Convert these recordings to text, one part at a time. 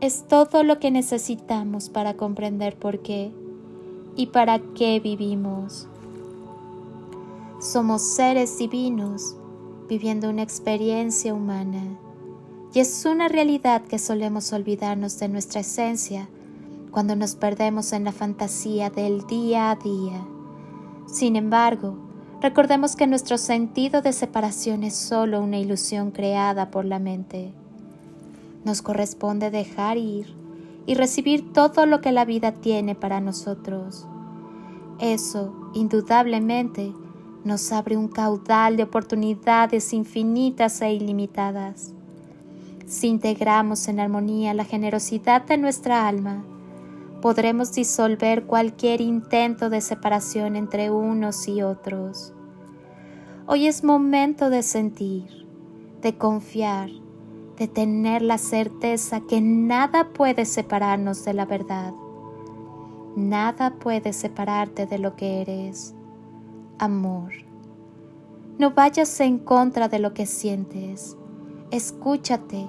Es todo lo que necesitamos para comprender por qué y para qué vivimos. Somos seres divinos viviendo una experiencia humana y es una realidad que solemos olvidarnos de nuestra esencia cuando nos perdemos en la fantasía del día a día. Sin embargo, recordemos que nuestro sentido de separación es solo una ilusión creada por la mente. Nos corresponde dejar ir y recibir todo lo que la vida tiene para nosotros. Eso, indudablemente, nos abre un caudal de oportunidades infinitas e ilimitadas. Si integramos en armonía la generosidad de nuestra alma, podremos disolver cualquier intento de separación entre unos y otros. Hoy es momento de sentir, de confiar, de tener la certeza que nada puede separarnos de la verdad. Nada puede separarte de lo que eres. Amor. No vayas en contra de lo que sientes. Escúchate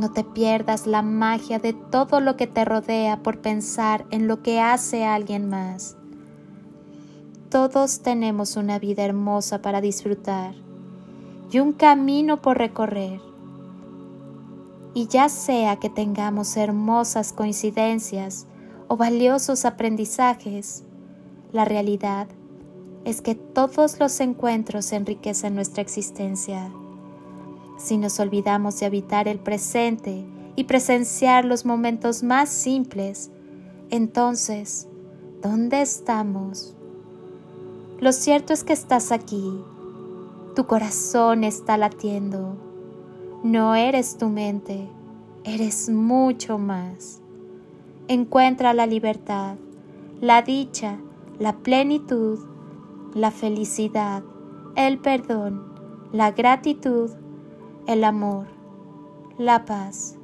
no te pierdas la magia de todo lo que te rodea por pensar en lo que hace alguien más. Todos tenemos una vida hermosa para disfrutar y un camino por recorrer. Y ya sea que tengamos hermosas coincidencias o valiosos aprendizajes, la realidad es que todos los encuentros enriquecen nuestra existencia. Si nos olvidamos de habitar el presente y presenciar los momentos más simples, entonces, ¿dónde estamos? Lo cierto es que estás aquí, tu corazón está latiendo, no eres tu mente, eres mucho más. Encuentra la libertad, la dicha, la plenitud, la felicidad, el perdón, la gratitud el amor, la paz.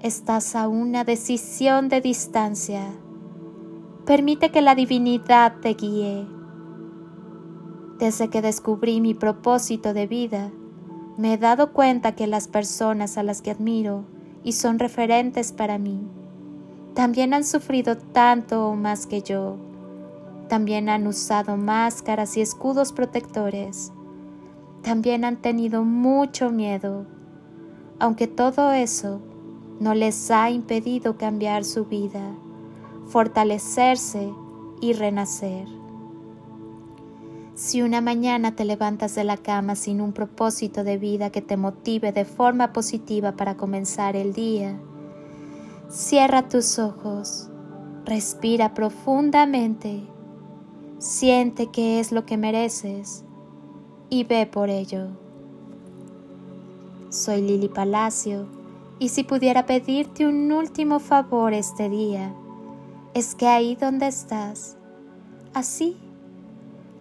Estás a una decisión de distancia. Permite que la divinidad te guíe. Desde que descubrí mi propósito de vida, me he dado cuenta que las personas a las que admiro y son referentes para mí, también han sufrido tanto o más que yo. También han usado máscaras y escudos protectores también han tenido mucho miedo, aunque todo eso no les ha impedido cambiar su vida, fortalecerse y renacer. Si una mañana te levantas de la cama sin un propósito de vida que te motive de forma positiva para comenzar el día, cierra tus ojos, respira profundamente, siente qué es lo que mereces y ve por ello. Soy Lili Palacio y si pudiera pedirte un último favor este día, es que ahí donde estás, así,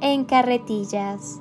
en carretillas.